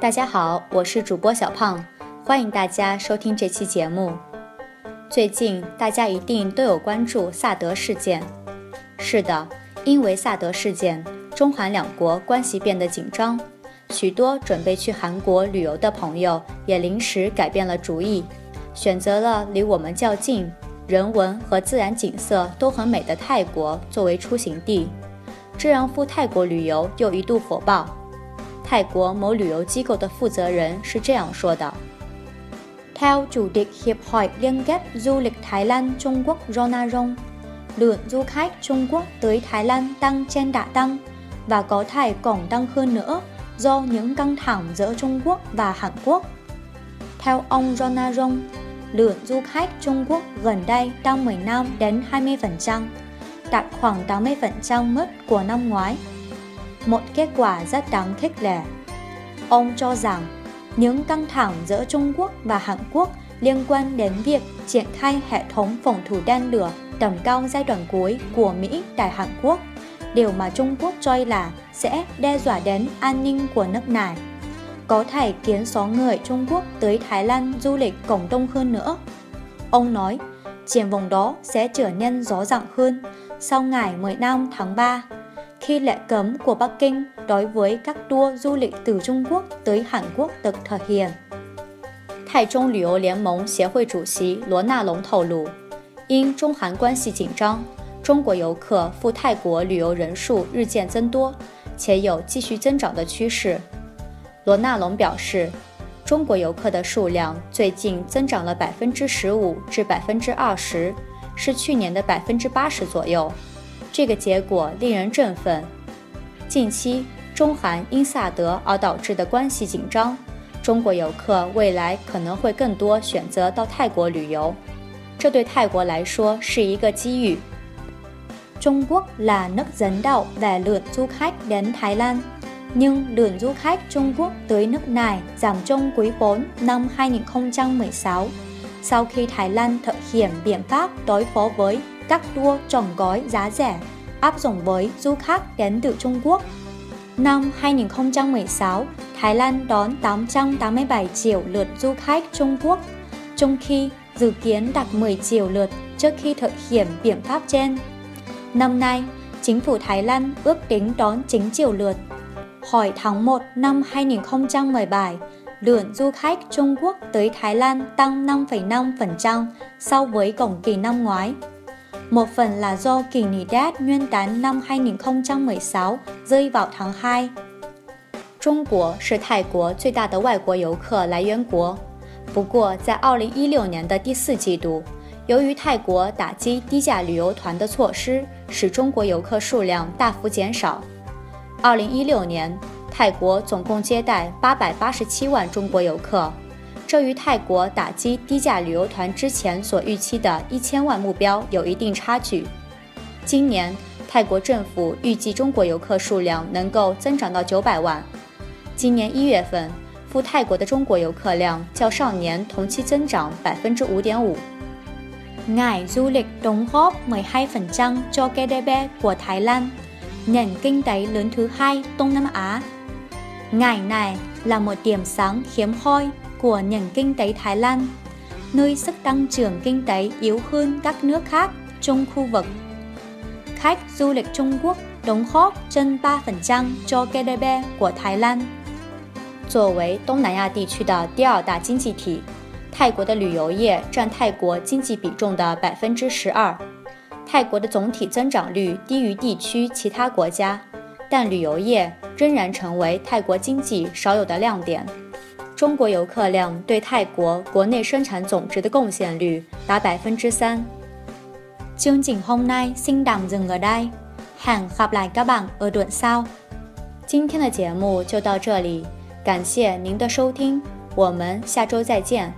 大家好，我是主播小胖，欢迎大家收听这期节目。最近大家一定都有关注萨德事件。是的，因为萨德事件，中韩两国关系变得紧张，许多准备去韩国旅游的朋友也临时改变了主意，选择了离我们较近、人文和自然景色都很美的泰国作为出行地，这让赴泰国旅游又一度火爆。泰国某旅游机构的负责人是这样说的：“Theo chủ tịch hiệp hội liên kết du lịch Thái Lan Trung Quốc Rona Rong, lượng du khách Trung Quốc tới Thái Lan tăng trên đà tăng và có thể còn tăng hơn nữa do những căng thẳng giữa Trung Quốc và Hàn Quốc. Theo ông Rona Rong, lượng du khách Trung Quốc gần đây tăng 15 đến 20%, đạt khoảng 80% mức của năm ngoái một kết quả rất đáng khích lệ. Ông cho rằng những căng thẳng giữa Trung Quốc và Hàn Quốc liên quan đến việc triển khai hệ thống phòng thủ đen lửa tầm cao giai đoạn cuối của Mỹ tại Hàn Quốc, điều mà Trung Quốc coi là sẽ đe dọa đến an ninh của nước này. Có thể khiến số người Trung Quốc tới Thái Lan du lịch cổng đông hơn nữa. Ông nói, triển vọng đó sẽ trở nên rõ ràng hơn sau ngày 15 tháng 3 khi lệnh cấm của Bắc Kinh đối với các tour du lịch từ Trung Quốc tới Hàn Quốc được thực hiện. 泰中旅游联盟协会主席罗纳龙透露，因中韩关系紧张，中国游客赴泰国旅游人数日渐增多，且有继续增长的趋势。罗纳龙表示，中国游客的数量最近增长了百分之十五至百分之二十，是去年的百分之八十左右。这个结果令人振奋。近期，中韩因萨德而导致的关系紧张，中国游客未来可能会更多选择到泰国旅游，这对泰国来说是一个机遇。Trung Quốc là nước dẫn đầu về lượng du khách đến Thái Lan, nhưng lượng du khách Trung Quốc tới nước này giảm trong quý 4 năm 2016 sau khi Thái Lan thực hiện biện pháp đối phó với các tour trọn gói giá rẻ áp dụng với du khách đến từ Trung Quốc. Năm 2016, Thái Lan đón 887 triệu lượt du khách Trung Quốc, trong khi dự kiến đạt 10 triệu lượt trước khi thực hiện biện pháp trên. Năm nay, chính phủ Thái Lan ước tính đón 9 triệu lượt. Hồi tháng 1 năm 2017, lượng du khách Trung Quốc tới Thái Lan tăng 5,5% so với cùng kỳ năm ngoái. Một phần là do kỳ nghỉ Tết Nguyên đán năm 2016 rơi vào tháng 2。中国是泰国最大的外国游客来源国。不过，在2016年的第四季度，由于泰国打击低价旅游团的措施，使中国游客数量大幅减少。2016年，泰国总共接待887万中国游客。这与泰国打击低价旅游团之前所预期的一千万目标有一定差距。今年，泰国政府预计中国游客数量能够增长到九百万。今年一月份，赴泰国的中国游客量较上年同期增长百分之五点五。Ngài du lịch đóng góp 12% cho GDP của Thái Lan, nền kinh tế lớn thứ hai Đông Nam Á. Ngài này là một điểm sáng hiếm hoi của nền kinh tế Thái Lan, nơi sức tăng trưởng kinh tế yếu hơn các nước khác trong khu vực. Khách du lịch Trung Quốc đóng góp trên 3% cho GDP của Thái Lan. 作为东南亚地区的第二大经济体，泰国的旅游业占泰国经济比重的百分之十二。泰国的总体增长率低于地区其他国家，但旅游业仍然成为泰国经济少有的亮点。中国游客量对泰国国内生产总值的贡献率达百分之三。Chương trình hôm nay xin tạm dừng ở đây. Hẹn gặp lại các bạn ở đoạn sau. 今天的节目就到这里，感谢您的收听，我们下周再见。